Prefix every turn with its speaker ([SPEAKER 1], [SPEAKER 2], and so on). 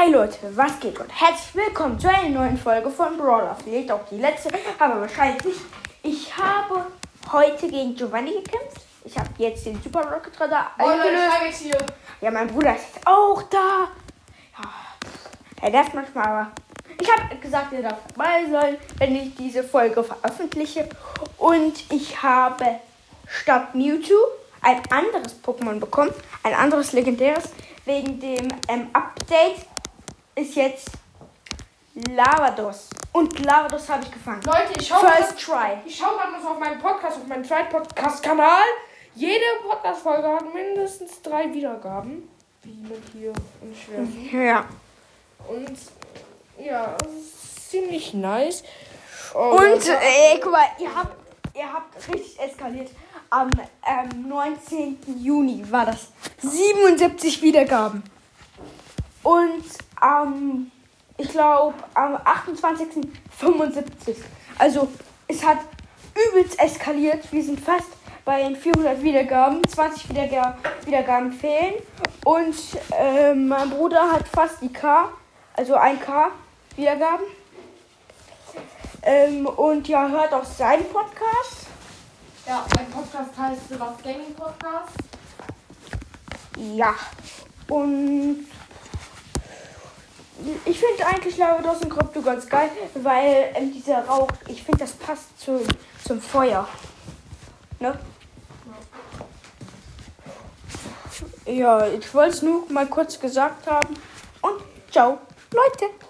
[SPEAKER 1] Hi Leute, was geht und herzlich willkommen zu einer neuen Folge von Brawler. Vielleicht auch die letzte, aber wahrscheinlich nicht. Ich habe heute gegen Giovanni gekämpft. Ich habe jetzt den Super Rocket Radar
[SPEAKER 2] Oh
[SPEAKER 1] eingelöst.
[SPEAKER 2] hier.
[SPEAKER 1] Ja, mein Bruder ist jetzt auch da. Ja, er darf manchmal, aber ich habe gesagt, er darf dabei sein, wenn ich diese Folge veröffentliche. Und ich habe statt Mewtwo ein anderes Pokémon bekommen, ein anderes legendäres. Wegen dem ähm, Update ist jetzt Lavados. Und Lavados habe ich gefangen.
[SPEAKER 2] Leute, ich schaue
[SPEAKER 1] First try.
[SPEAKER 2] ich schau gerade auf meinen Podcast, auf meinen zweiten Podcast-Kanal. Jede Podcast-Folge hat mindestens drei Wiedergaben. Wie mit hier und schwer.
[SPEAKER 1] Ja.
[SPEAKER 2] Und ja, ziemlich nice. Oh,
[SPEAKER 1] Und
[SPEAKER 2] Leute,
[SPEAKER 1] äh, guck mal, ihr habt, ihr habt richtig eskaliert. Am ähm, 19. Juni war das 77 Wiedergaben. Und am, ich glaube, am 28. 75. Also es hat übelst eskaliert. Wir sind fast bei den 400 Wiedergaben. 20 Wiederga Wiedergaben fehlen. Und ähm, mein Bruder hat fast die K, also 1K Wiedergaben. Ähm, und ja, hört auch seinen Podcast.
[SPEAKER 2] ja, mein Podcast heißt The Love Gaming Podcast.
[SPEAKER 1] Ja. Und ich finde eigentlich Lavados und Krypto ganz geil, weil ähm, dieser Rauch, ich finde, das passt zum, zum Feuer. Ne? Ja, ich wollte es nur mal kurz gesagt haben. Und ciao, Leute.